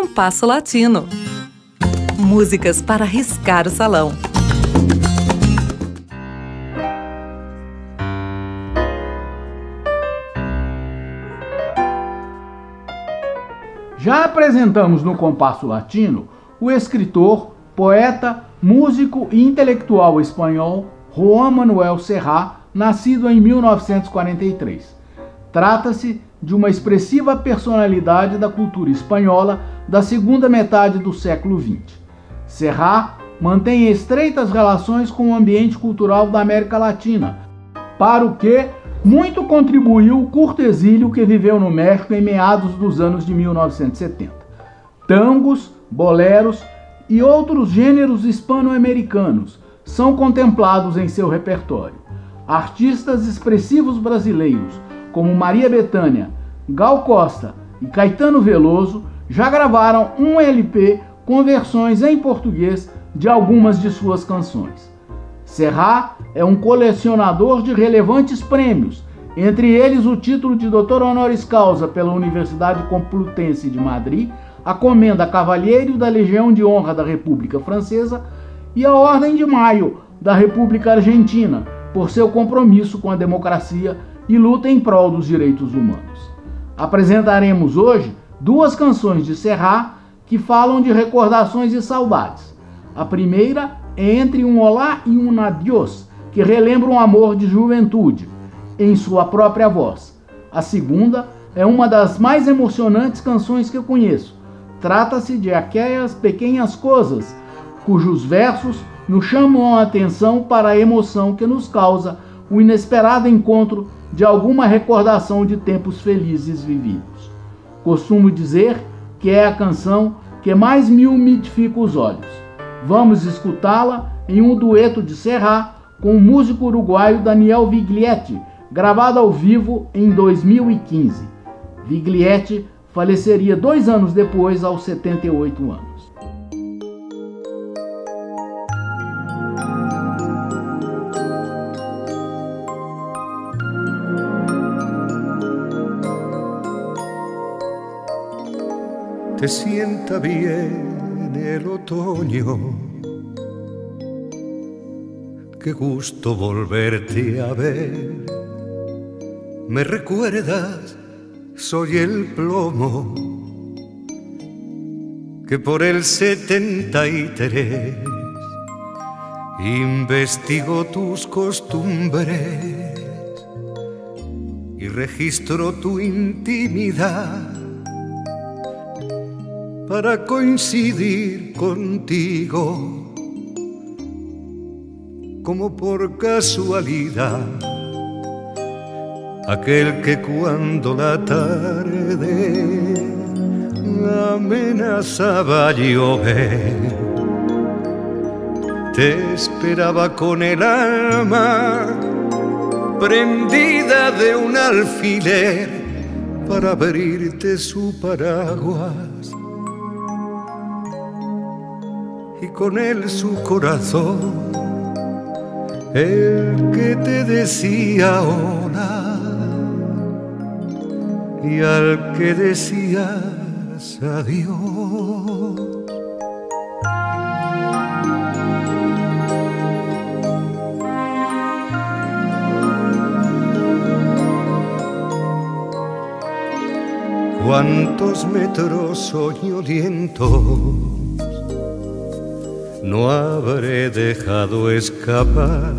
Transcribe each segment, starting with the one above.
Compasso Latino. Músicas para riscar o salão. Já apresentamos no Compasso Latino o escritor, poeta, músico e intelectual espanhol Juan Manuel Serrat, nascido em 1943. Trata-se de uma expressiva personalidade da cultura espanhola da segunda metade do século XX. Serrat mantém estreitas relações com o ambiente cultural da América Latina, para o que muito contribuiu o curto exílio que viveu no México em meados dos anos de 1970. Tangos, boleros e outros gêneros hispano-americanos são contemplados em seu repertório. Artistas expressivos brasileiros como Maria Bethânia, Gal Costa e Caetano Veloso já gravaram um LP com versões em português de algumas de suas canções. Serrat é um colecionador de relevantes prêmios, entre eles o título de doutor honoris causa pela Universidade Complutense de Madrid, a Comenda Cavalheiro da Legião de Honra da República Francesa e a Ordem de Maio da República Argentina, por seu compromisso com a democracia e luta em prol dos direitos humanos. Apresentaremos hoje duas canções de Serrat que falam de recordações e saudades. A primeira é Entre um Olá e um Adiós, que relembra um amor de juventude, em sua própria voz. A segunda é uma das mais emocionantes canções que eu conheço. Trata-se de aquelas pequenas coisas cujos versos nos chamam a atenção para a emoção que nos causa o inesperado encontro de alguma recordação de tempos felizes vividos. Costumo dizer que é a canção que mais me umidifica os olhos. Vamos escutá-la em um dueto de Serrat com o músico uruguaio Daniel Viglietti, gravado ao vivo em 2015. Viglietti faleceria dois anos depois, aos 78 anos. Te sienta bien el otoño. Qué gusto volverte a ver. Me recuerdas, soy el plomo que por el 73 investigo tus costumbres y registro tu intimidad para coincidir contigo como por casualidad. Aquel que cuando la tarde amenazaba llover, te esperaba con el alma prendida de un alfiler para abrirte su paraguas y con él su corazón, el que te decía hola y al que decías adiós. Cuántos metros soñolientos no habré dejado escapar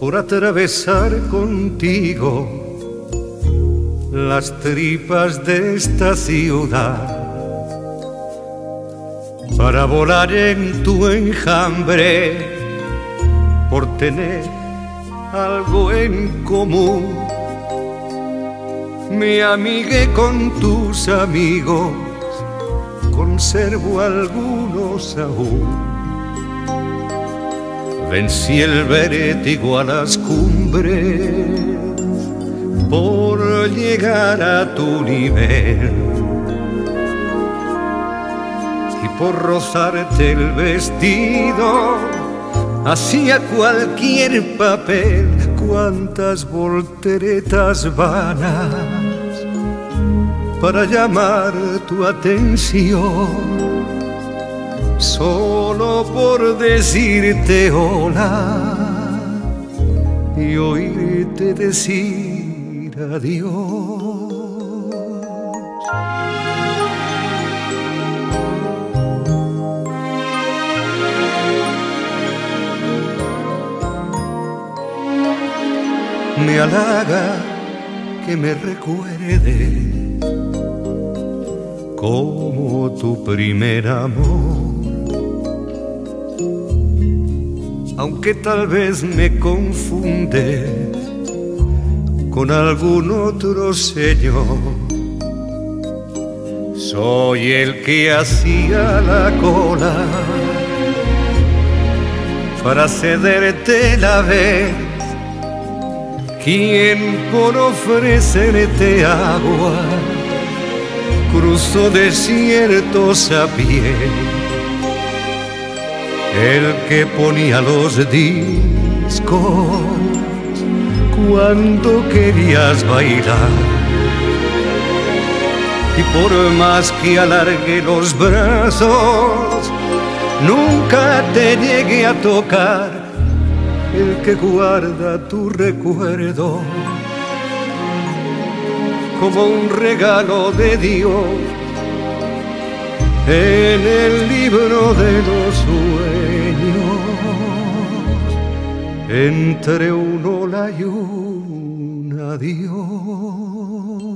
por atravesar contigo las tripas de esta ciudad para volar en tu enjambre por tener algo en común. Me amigué con tus amigos conservo algunos aún. Vencí el vértigo a las cumbres por llegar a tu nivel y por rozarte el vestido hacía cualquier papel cuantas volteretas vanas para llamar tu atención, solo por decirte hola y oírte decir adiós. me halaga que me recuerde como tu primer amor. Aunque tal vez me confunde con algún otro señor. Soy el que hacía la cola para cederte la vez quien por ofrecerte agua cruzó desiertos a pie, el que ponía los discos cuando querías bailar. Y por más que alargue los brazos, nunca te llegue a tocar el que guarda tu recuerdo como un regalo de Dios en el libro de los sueños entre un ola y un adiós.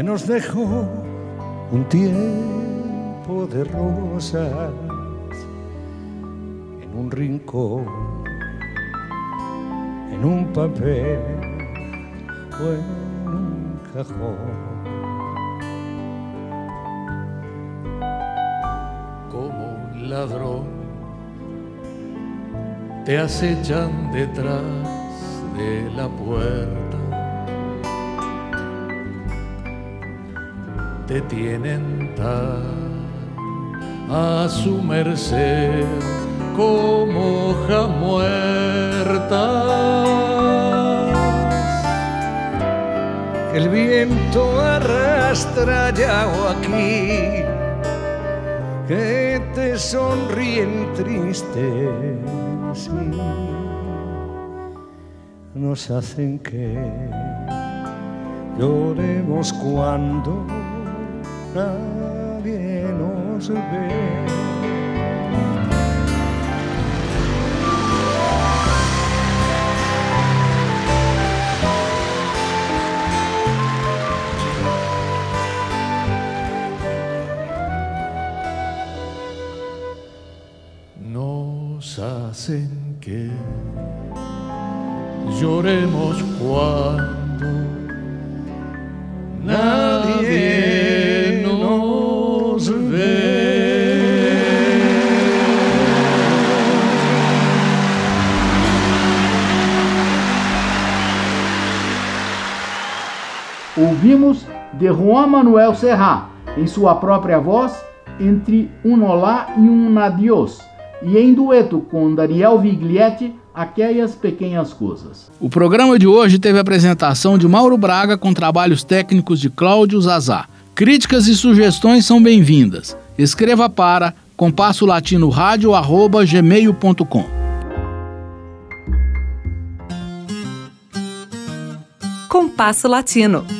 que nos dejó un tiempo de rosas en un rincón, en un papel o en un cajón. Como un ladrón te acechan detrás de la puerta te tienen a su merced como hoja muerta. El viento arrastra ya aquí que te sonríen tristes nos hacen que lloremos cuando nadie nos ve. Hacen que lloremos cuando Ouvimos de Juan Manuel Serra, em sua própria voz, entre um olá e um adiós, e em dueto com Daniel Viglietti, aquelas pequenas coisas. O programa de hoje teve a apresentação de Mauro Braga com trabalhos técnicos de Cláudio Zazá. Críticas e sugestões são bem-vindas. Escreva para compasso latino rádio arroba gmail.com. Compasso Latino.